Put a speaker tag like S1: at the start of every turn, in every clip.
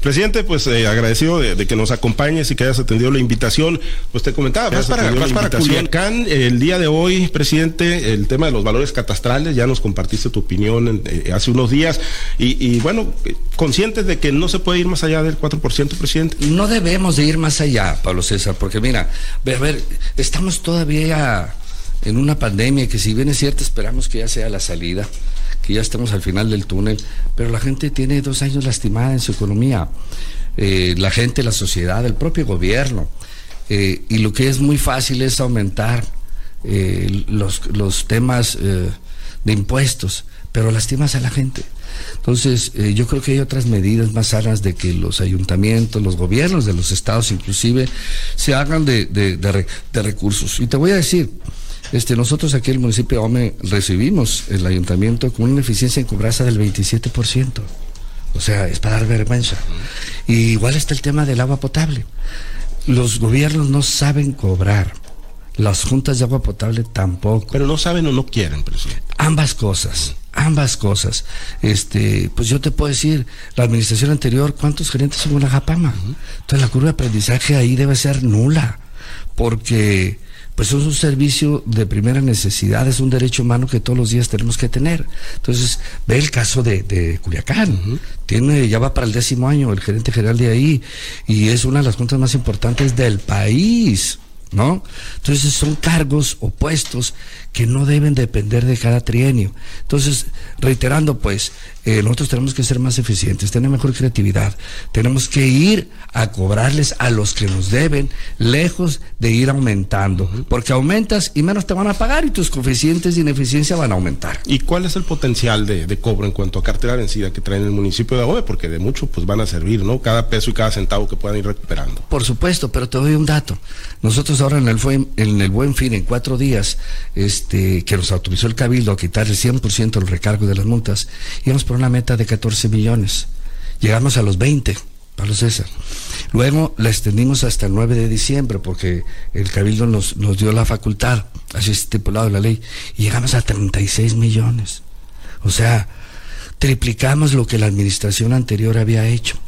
S1: Presidente, pues eh, agradecido de, que nos acompañes y que hayas atendido la invitación. Pues te comentaba, vas para, vas para Culiacán el día de hoy, presidente, el tema de los valores catastrales, ya nos compartiste tu opinión eh, hace unos días y, bueno, conscientes de que no se puede ir más allá del 4%, presidente.
S2: No debemos de ir más allá, Pablo César, porque mira, a ver, estamos todavía en una pandemia que si bien es cierto esperamos que ya sea la salida, que ya estemos al final del túnel, pero la gente tiene dos años lastimada en su economía, eh, la gente, la sociedad, el propio gobierno, eh, y lo que es muy fácil es aumentar eh, los, los, temas de impuestos, pero lastimas a la gente. Entonces, yo creo que hay otras medidas más sanas de que los ayuntamientos, los gobiernos de los estados inclusive, se hagan de, de, de recursos. Y te voy a decir, este, nosotros aquí en el municipio de Ome recibimos el ayuntamiento con una eficiencia en cobranza del 27%. O sea, es para dar vergüenza. Y igual está el tema del agua potable. Los gobiernos no saben cobrar. Las juntas de agua potable tampoco.
S1: Pero no saben o no quieren, presidente.
S2: Ambas cosas ambas cosas. Este, pues yo te puedo decir, la administración anterior, ¿cuántos gerentes hubo en la Japama? Entonces la curva de aprendizaje ahí debe ser nula, porque pues es un servicio de primera necesidad, es un derecho humano que todos los días tenemos que tener. Entonces, ve el caso de, de Culiacán, tiene, ya va para el décimo año el gerente general de ahí, y es una de las juntas más importantes del país. ¿no? Entonces son cargos o puestos que no deben depender de cada trienio. Entonces, reiterando, pues, eh, nosotros tenemos que ser más eficientes, tener mejor creatividad, tenemos que ir a cobrarles a los que nos deben, lejos de ir aumentando, porque aumentas y menos te van a pagar y tus coeficientes de ineficiencia van a aumentar.
S1: ¿Y cuál es el potencial de, cobro en cuanto a cartera vencida que traen el municipio de Agüe? Porque de mucho pues van a servir, ¿no? Cada peso y cada centavo que puedan ir recuperando.
S2: Por supuesto, pero te doy un dato. Nosotros ahora en el, en el Buen Fin, en cuatro días, este, que nos autorizó el Cabildo a quitar el 100% del recargo de las multas, íbamos por una meta de 14 millones. Llegamos a los 20, Pablo César. Luego la extendimos hasta el 9 de diciembre porque el Cabildo nos, nos dio la facultad, así estipulado la ley, y llegamos a 36 millones. O sea, triplicamos lo que la administración anterior había hecho.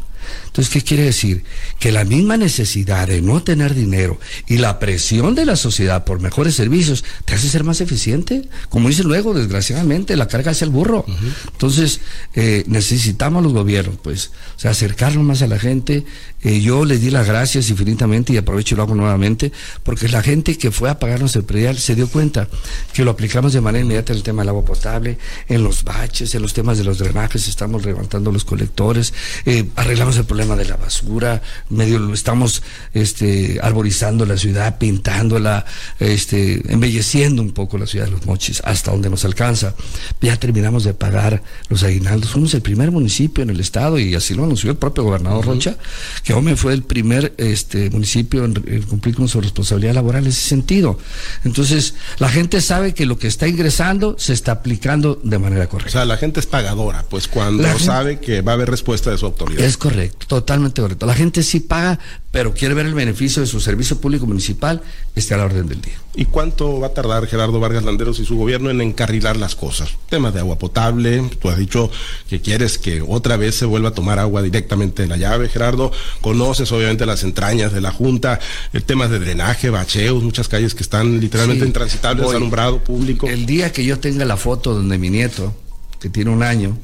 S2: Entonces, ¿qué quiere decir? Que la misma necesidad de no tener dinero y la presión de la sociedad por mejores servicios te hace ser más eficiente. Como dice luego, desgraciadamente, la carga hacia el burro. Entonces, eh, necesitamos los gobiernos, pues, o sea, acercarnos más a la gente. Eh, yo les di las gracias infinitamente y aprovecho y lo hago nuevamente, porque la gente que fue a pagarnos el predial se dio cuenta que lo aplicamos de manera inmediata en el tema del agua potable, en los baches, en los temas de los drenajes, estamos levantando los colectores, eh, arreglamos el problema de la basura, medio lo estamos este, arborizando la ciudad, pintándola, este, embelleciendo un poco la ciudad de los mochis, hasta donde nos alcanza. Ya terminamos de pagar los aguinaldos. Fuimos el primer municipio en el estado, y así lo anunció el propio gobernador Rocha, que Ome fue el primer este, municipio en, cumplir con su responsabilidad laboral en ese sentido. Entonces, la gente sabe que lo que está ingresando se está aplicando de manera correcta. O
S1: sea, la gente es pagadora, pues cuando sabe que va a haber respuesta de su autoridad.
S2: Es correcto. Totalmente correcto. La gente sí paga, pero quiere ver el beneficio de su servicio público municipal, está a la orden del día.
S1: ¿Y cuánto va a tardar Gerardo Vargas Landeros y su gobierno en encarrilar las cosas? Temas de agua potable, tú has dicho que quieres que otra vez se vuelva a tomar agua directamente en la llave, Gerardo. Conoces obviamente las entrañas de la Junta, el tema de drenaje, bacheos, muchas calles que están literalmente intransitables, alumbrado público.
S2: El día que yo tenga la foto donde mi nieto, que tiene un año,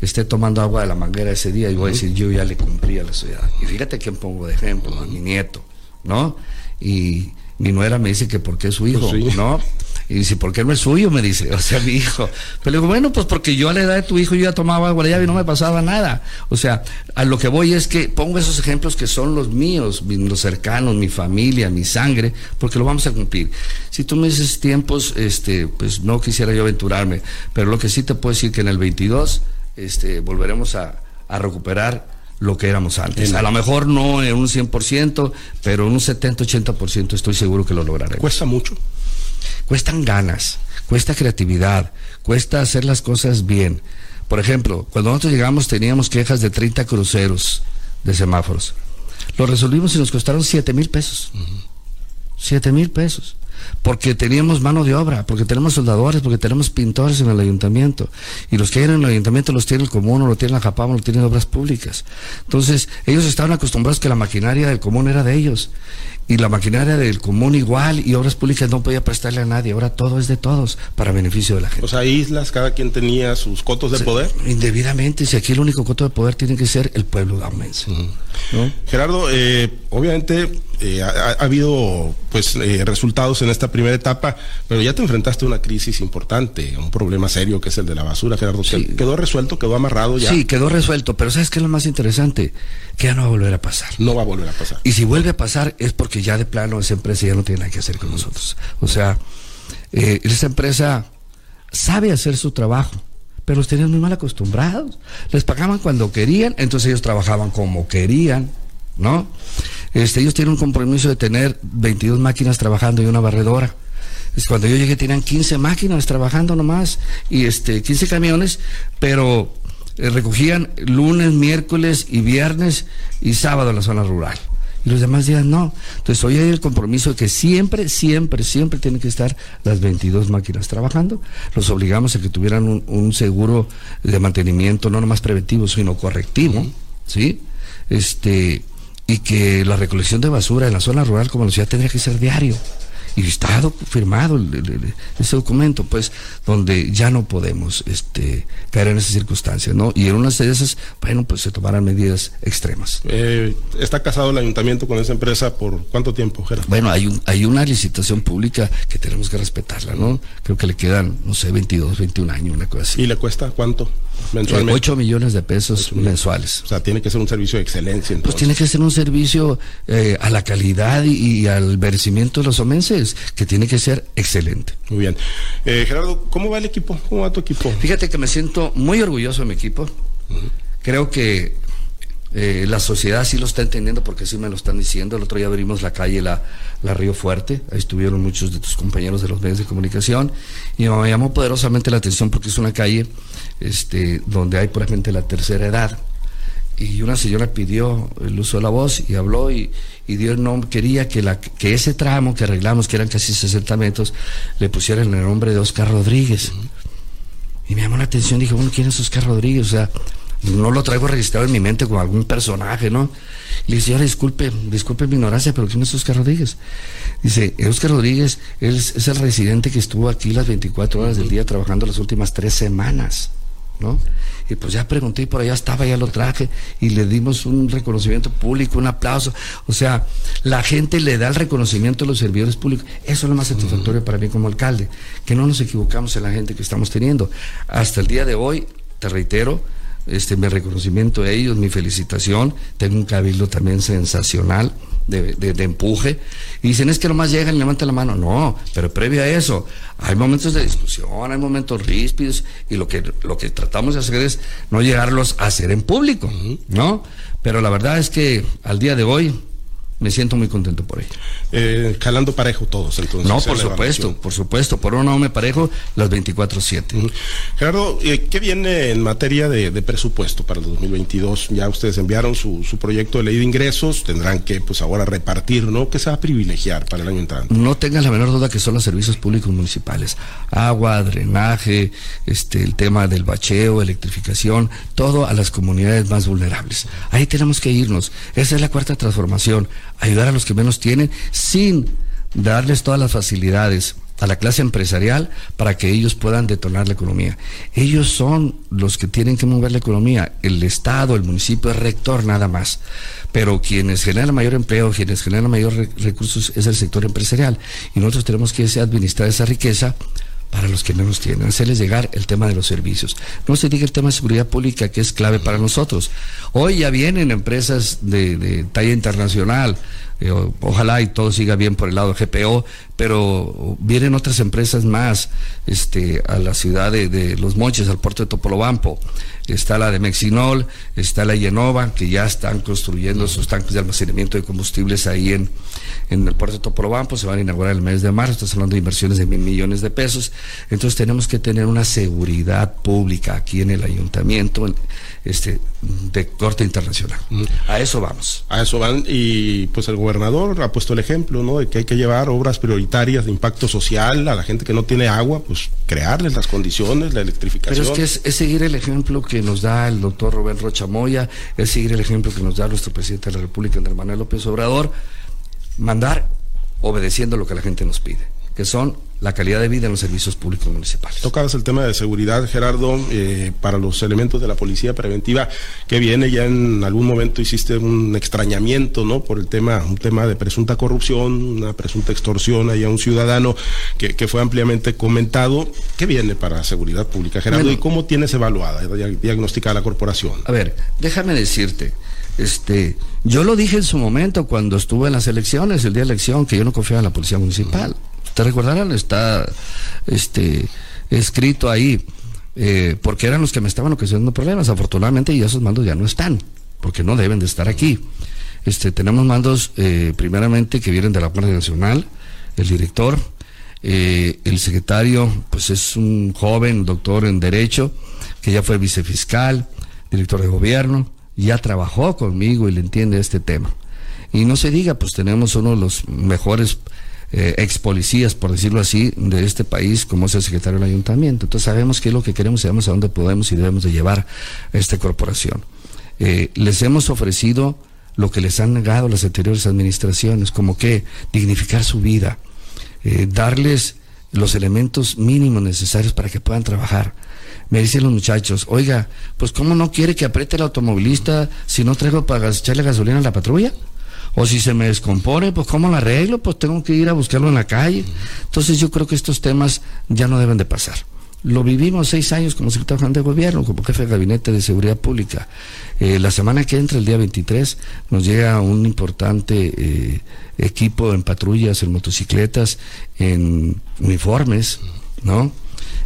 S2: esté tomando agua de la manguera ese día y voy a decir, yo ya le cumplí a la ciudad. Y fíjate quién pongo de ejemplo, a mi nieto, ¿no? Y mi nuera me dice que porque es su hijo, pues ¿no? Y dice, ¿por qué no es suyo? Me dice, o sea, mi hijo. Pero le digo, bueno, pues porque yo a la edad de tu hijo yo ya tomaba agua de llave y no me pasaba nada. O sea, a lo que voy es que pongo esos ejemplos que son los míos, los cercanos, mi familia, mi sangre, porque lo vamos a cumplir. Si tú me dices tiempos, este, pues no quisiera yo aventurarme, pero lo que sí te puedo decir que en el 22 este, volveremos a, recuperar lo que éramos antes. A lo mejor no en un 100%, pero en un 70-80% estoy seguro que lo lograremos.
S1: ¿Cuesta mucho?
S2: Cuestan ganas, cuesta creatividad, cuesta hacer las cosas bien. Por ejemplo, cuando nosotros llegamos teníamos quejas de 30 cruceros de semáforos. Lo resolvimos y nos costaron 7 mil pesos. 7 mil pesos. Porque teníamos mano de obra, porque tenemos soldadores, porque tenemos pintores en el ayuntamiento. Y los que hay en el ayuntamiento los tiene el común, o lo tiene la Japam, o lo tienen obras públicas. Entonces, ellos estaban acostumbrados que la maquinaria del común era de ellos. Y la maquinaria del común igual, y obras públicas no podía prestarle a nadie. Ahora todo es de todos, para beneficio de la gente.
S1: O sea, islas, cada quien tenía sus cotos de poder.
S2: Indebidamente, si aquí el único coto de poder tiene que ser el pueblo daumense.
S1: Gerardo, eh, obviamente eh, ha, habido pues eh, resultados en esta primera etapa, pero ya te enfrentaste a una crisis importante, un problema serio que es el de la basura, Gerardo. ¿Quedó resuelto? ¿Quedó amarrado ya?
S2: Sí, quedó resuelto, pero ¿sabes qué es lo más interesante? Que ya no va a volver a pasar.
S1: No va a volver a pasar.
S2: Y si vuelve a pasar es porque ya de plano esa empresa ya no tiene nada que hacer con nosotros. O sea, esa empresa sabe hacer su trabajo pero los tenían muy mal acostumbrados. Les pagaban cuando querían, entonces ellos trabajaban como querían, ¿no? Este, ellos tienen un compromiso de tener 22 máquinas trabajando y una barredora. Es cuando yo llegué tenían 15 máquinas trabajando nomás y este 15 camiones, pero eh, recogían lunes, miércoles y viernes y sábado en la zona rural y los demás días no. Entonces hoy hay el compromiso de que siempre, siempre, siempre tienen que estar las 22 máquinas trabajando. Los obligamos a que tuvieran un, seguro de mantenimiento, no nomás preventivo, sino correctivo, ¿sí? Este, y que la recolección de basura en la zona rural como la ciudad tendría que ser diario y está firmado ese documento, pues, donde ya no podemos este, caer en esas circunstancias, ¿no? Y en una de esas, bueno, pues se tomarán medidas extremas.
S1: Eh, ¿Está casado el ayuntamiento con esa empresa por cuánto tiempo, Gerardo?
S2: Bueno, hay, un, hay una licitación pública que tenemos que respetarla, ¿no? Creo que le quedan, no sé, 22, 21 años, una cosa así.
S1: ¿Y le cuesta cuánto?
S2: Mensualmente. 8 millones de pesos mensuales.
S1: O sea, tiene que ser un servicio de excelencia.
S2: Pues tiene que ser un servicio eh, a la calidad y, al merecimiento de los omenses, que tiene que ser excelente.
S1: Muy bien. Eh, Gerardo, ¿cómo va el equipo? ¿Cómo va tu equipo?
S2: Fíjate que me siento muy orgulloso de mi equipo. Creo que eh, la sociedad sí lo está entendiendo porque sí me lo están diciendo. El otro día abrimos la calle la, la, Río Fuerte, ahí estuvieron muchos de tus compañeros de los medios de comunicación y me llamó poderosamente la atención porque es una calle este, donde hay puramente la tercera edad. Y una señora pidió el uso de la voz y habló y, Dios no quería que, la, que ese tramo que arreglamos, que eran casi 60 metros, le pusieran el nombre de Oscar Rodríguez. Y me llamó la atención, dije, bueno, ¿quién es Oscar Rodríguez? O sea, no lo traigo registrado en mi mente como algún personaje, ¿no? Y le dice, señora, disculpe, disculpe mi ignorancia, pero ¿quién es Oscar Rodríguez? Dice, Oscar Rodríguez es, es el residente que estuvo aquí las 24 horas del día trabajando las últimas tres semanas, ¿no? Y pues ya pregunté y por allá estaba, ya lo traje y le dimos un reconocimiento público, un aplauso. O sea, la gente le da el reconocimiento a los servidores públicos. Eso es lo más satisfactorio para mí como alcalde, que no nos equivocamos en la gente que estamos teniendo. Hasta el día de hoy, te reitero, este, mi reconocimiento a ellos, mi felicitación. Tengo un cabildo también sensacional de, empuje. Y dicen, es que nomás llegan y levantan la mano. No, pero previo a eso, hay momentos de discusión, hay momentos ríspidos, y lo que, lo que tratamos de hacer es no llegarlos a hacer en público, ¿no? Pero la verdad es que al día de hoy, me siento muy contento por ello.
S1: Eh, jalando parejo todos, entonces.
S2: No, por supuesto, por supuesto, por uno no me parejo las 24-7.
S1: Gerardo, eh, ¿qué viene en materia de, presupuesto para el 2022? Ya ustedes enviaron su, proyecto de ley de ingresos, tendrán que pues ahora repartir, ¿no? ¿Qué se va a privilegiar para el año entrante?
S2: No tengan la menor duda que son los servicios públicos municipales. Agua, drenaje, este, el tema del bacheo, electrificación, todo a las comunidades más vulnerables. Ahí tenemos que irnos. Esa es la cuarta transformación ayudar a los que menos tienen sin darles todas las facilidades a la clase empresarial para que ellos puedan detonar la economía. Ellos son los que tienen que mover la economía. El Estado, el municipio es rector nada más. Pero quienes generan mayor empleo, quienes generan mayor recursos es el sector empresarial. Y nosotros tenemos que administrar esa riqueza para los que menos tienen, hacerles llegar el tema de los servicios. No se diga el tema de seguridad pública, que es clave para nosotros. Hoy ya vienen empresas de, talla internacional, eh, ojalá y todo siga bien por el lado de GPO, pero vienen otras empresas más este, a la ciudad de, Los Monches, al puerto de Topolobampo. Está la de Mexinol, está la Yenova, que ya están construyendo sus tanques de almacenamiento de combustibles ahí en, en el puerto de Topolobampo, se van a inaugurar el mes de marzo, estamos hablando de inversiones de mil millones de pesos. Entonces tenemos que tener una seguridad pública aquí en el ayuntamiento, este, de corte internacional. A eso vamos.
S1: A eso van y pues el gobernador ha puesto el ejemplo, ¿no? De que hay que llevar obras prioritarias de impacto social a la gente que no tiene agua, pues crearles las condiciones, la electrificación.
S2: Pero es que es, seguir el ejemplo que nos da el doctor Rubén Rocha Moya, es seguir el ejemplo que nos da nuestro presidente de la República, Andrés Manuel López Obrador, mandar obedeciendo lo que la gente nos pide, que son la calidad de vida en los servicios públicos municipales.
S1: Tocabas el tema de seguridad, Gerardo, eh, para los elementos de la policía preventiva que viene, ya en algún momento hiciste un extrañamiento, ¿no? Por el tema, un tema de presunta corrupción, una presunta extorsión ahí a un ciudadano que, que fue ampliamente comentado. ¿Qué viene para seguridad pública, Gerardo? ¿Y cómo tienes evaluada, diagnosticada la corporación?
S2: A ver, déjame decirte, este, yo lo dije en su momento cuando estuve en las elecciones, el día de elección, que yo no confiaba en la policía municipal. Te recordarán, está este, escrito ahí, eh, porque eran los que me estaban ocasionando problemas. Afortunadamente, y esos mandos ya no están, porque no deben de estar aquí. Este, tenemos mandos, eh, primeramente, que vienen de la Guardia Nacional, el director, eh, el secretario, pues es un joven doctor en Derecho, que ya fue vicefiscal, director de gobierno, ya trabajó conmigo y le entiende este tema. Y no se diga, pues tenemos uno de los mejores eh, ex policías, por decirlo así, de este país, como es el secretario del ayuntamiento. Entonces sabemos qué es lo que queremos, sabemos a dónde podemos y debemos de llevar esta corporación. Eh, les hemos ofrecido lo que les han negado las anteriores administraciones, como que dignificar su vida, eh, darles los elementos mínimos necesarios para que puedan trabajar. Me dicen los muchachos, oiga, pues ¿cómo no quiere que apriete el automovilista si no traigo para echarle gasolina a la patrulla? O si se me descompone, pues ¿cómo lo arreglo? Pues tengo que ir a buscarlo en la calle. Entonces yo creo que estos temas ya no deben de pasar. Lo vivimos seis años como secretario de gobierno, como jefe de gabinete de seguridad pública. Eh, la semana que entra, el día 23, nos llega un importante eh, equipo en patrullas, en motocicletas, en uniformes, ¿no?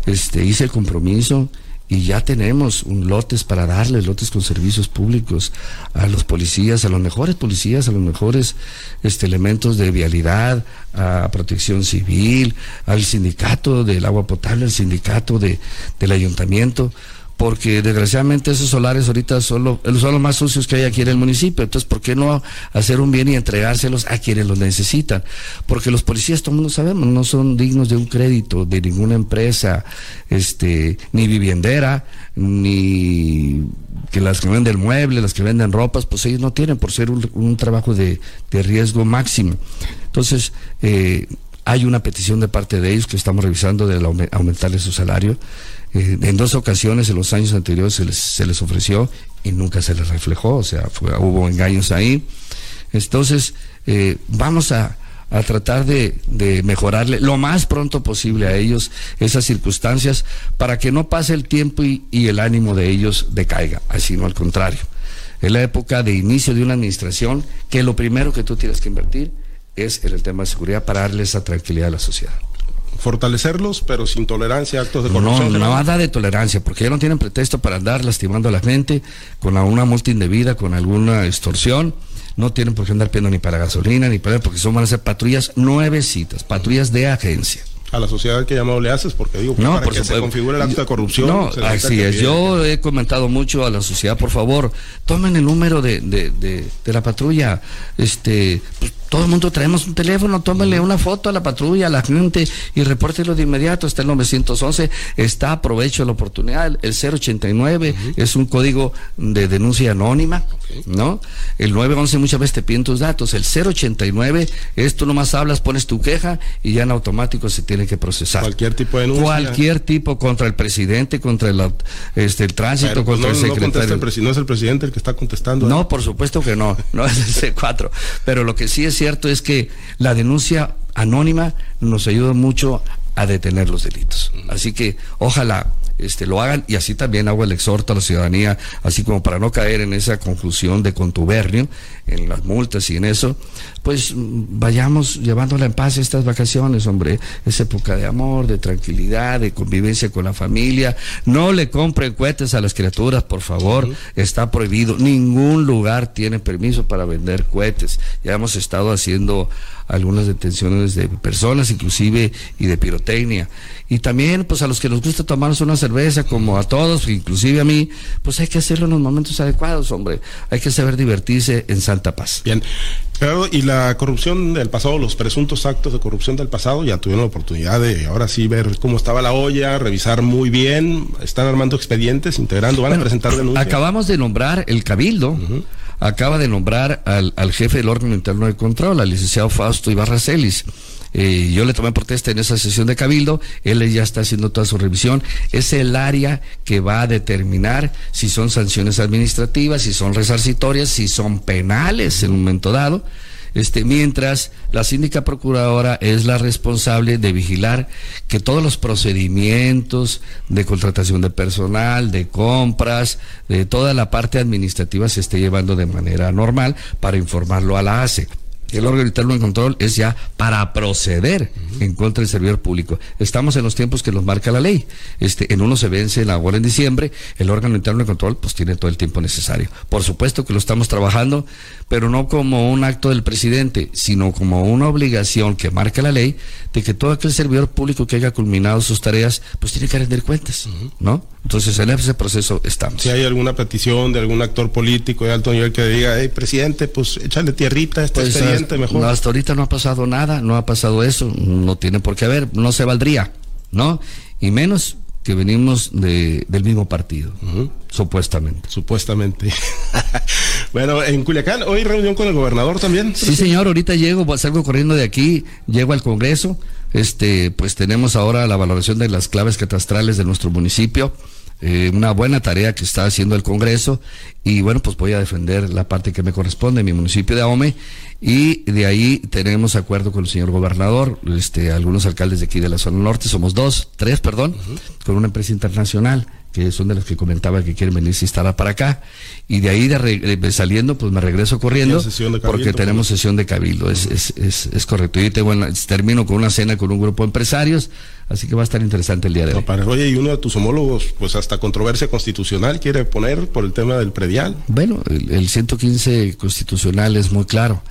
S2: Este, hice el compromiso y ya tenemos un lotes para darles, lotes con servicios públicos a los policías, a los mejores policías, a los mejores este, elementos de vialidad, a protección civil, al sindicato del agua potable, al sindicato de, del ayuntamiento porque desgraciadamente esos solares ahorita son, son los más sucios que hay aquí en el municipio. Entonces, ¿por qué no hacer un bien y entregárselos a quienes los necesitan? Porque los policías, todo el mundo sabemos, no son dignos de un crédito de ninguna empresa, este, ni viviendera, ni que las que venden muebles, las que venden ropas, pues ellos no tienen por ser un, trabajo de, riesgo máximo. Entonces, eh, hay una petición de parte de ellos que estamos revisando de aumentarles su salario. Eh, en dos ocasiones en los años anteriores se les, ofreció y nunca se les reflejó, o sea, hubo engaños ahí. Entonces, eh, vamos a, tratar de, mejorarle lo más pronto posible a ellos esas circunstancias para que no pase el tiempo y, y el ánimo de ellos decaiga, así no al contrario. Es la época de inicio de una administración que lo primero que tú tienes que invertir es en el tema de seguridad para darle esa tranquilidad a la sociedad
S1: fortalecerlos, pero sin tolerancia a actos de corrupción.
S2: No, nada de tolerancia, porque ya no tienen pretexto para andar lastimando a la gente con una multa indebida, con alguna extorsión. No tienen por qué andar pidiendo ni para gasolina, ni para porque son van a ser patrullas nuevecitas, patrullas de agencia
S1: a la sociedad que llamado le haces, porque digo, no, para que se configure el acto de corrupción.
S2: No, así es. Yo he comentado mucho a la sociedad, por favor, tomen el número de, de, de, de la patrulla. Este, pues, todo el mundo traemos un teléfono, tómenle una foto a la patrulla, a la gente y repórtelo de inmediato. Está el 911, está, aprovecho la oportunidad. El 089 es un código de denuncia anónima, ¿no? El 911 muchas veces te piden tus datos. El 089 es tú nomás hablas, pones tu queja y ya en automático se tiene que procesar.
S1: Cualquier tipo de denuncia.
S2: Cualquier tipo contra el presidente, contra el, este, el tránsito, pues, contra el secretario.
S1: No, es el presidente el que está contestando.
S2: No, por supuesto que no, no es el C4. Pero lo que sí es cierto es que la denuncia anónima nos ayuda mucho a detener los delitos. Así que ojalá este, lo hagan y así también hago el exhorto a la ciudadanía, así como para no caer en esa conclusión de contubernio, en las multas y en eso, pues vayamos llevándola en paz estas vacaciones, hombre, es época de amor, de tranquilidad, de convivencia con la familia, no le compren cohetes a las criaturas, por favor, está prohibido, ningún lugar tiene permiso para vender cohetes, ya hemos estado haciendo algunas detenciones de personas, inclusive, y de pirotecnia. Y también, pues a los que nos gusta tomarnos una cerveza, como a todos, inclusive a mí, pues hay que hacerlo en los momentos adecuados, hombre. Hay que saber divertirse en santa paz.
S1: Bien. Gerardo, y la corrupción del pasado, los presuntos actos de corrupción del pasado, ya tuvieron la oportunidad de ahora sí ver cómo estaba la olla, revisar muy bien, están armando expedientes, integrando, van a presentar denuncias.
S2: Acabamos de nombrar el Cabildo, acaba de nombrar al, al, jefe del órgano interno de control, al licenciado Fausto Ibarra Celis. Eh, yo le tomé protesta en esa sesión de Cabildo, él ya está haciendo toda su revisión. Es el área que va a determinar si son sanciones administrativas, si son resarcitorias, si son penales en un momento dado. Este, mientras la síndica procuradora es la responsable de vigilar que todos los procedimientos de contratación de personal, de compras, de toda la parte administrativa se esté llevando de manera normal para informarlo a la ACE el órgano interno de control es ya para proceder en contra del servidor público. Estamos en los tiempos que nos marca la ley. Este, en uno se vence la ahora en diciembre, el órgano interno de control pues tiene todo el tiempo necesario. Por supuesto que lo estamos trabajando, pero no como un acto del presidente, sino como una obligación que marca la ley de que todo aquel servidor público que haya culminado sus tareas, pues tiene que rendir cuentas, ¿no? Entonces en ese proceso estamos.
S1: Si hay alguna petición de algún actor político de alto nivel que diga, hey, presidente, pues échale tierrita a este pues, mejor.
S2: hasta ahorita no ha pasado nada, no ha pasado eso, no tiene por qué haber, no se valdría, ¿no? Y menos que venimos de, del mismo partido, supuestamente.
S1: Supuestamente. bueno, en Culiacán, hoy reunión con el gobernador también.
S2: Sí, señor, ahorita llego, salgo corriendo de aquí, llego al Congreso, este, pues tenemos ahora la valoración de las claves catastrales de nuestro municipio. Eh, una buena tarea que está haciendo el Congreso y bueno, pues voy a defender la parte que me corresponde, mi municipio de Ahome y de ahí tenemos acuerdo con el señor gobernador, este, algunos alcaldes de aquí de la zona norte, somos dos, tres, perdón, con una empresa internacional que son de las que comentaba que quieren venirse instalar para acá. Y de ahí de, saliendo, pues me regreso corriendo porque tenemos sesión de cabildo, es, es, es, es, correcto. Y tengo termino con una cena con un grupo de empresarios, así que va a estar interesante el día de hoy.
S1: oye, y uno de tus homólogos, pues hasta controversia constitucional quiere poner por el tema del predial.
S2: Bueno, el, el 115 constitucional es muy claro.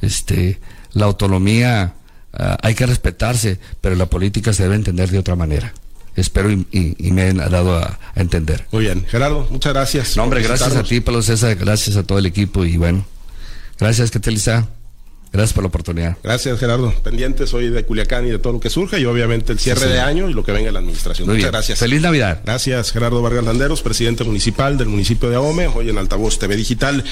S2: Este, la autonomía ah, hay que respetarse, pero la política se debe entender de otra manera espero y, me han dado a, entender.
S1: Muy bien, Gerardo, muchas gracias.
S2: No, hombre, gracias a ti, Pablo César, gracias a todo el equipo y bueno, gracias, que te lisa. Gracias por la oportunidad.
S1: Gracias, Gerardo. Pendientes hoy de Culiacán y de todo lo que surge y obviamente el cierre de año y lo que venga en la administración. Muchas gracias.
S2: Feliz Navidad.
S1: Gracias, Gerardo Vargas Landeros, presidente municipal del municipio de Ahome, hoy en Altavoz TV Digital.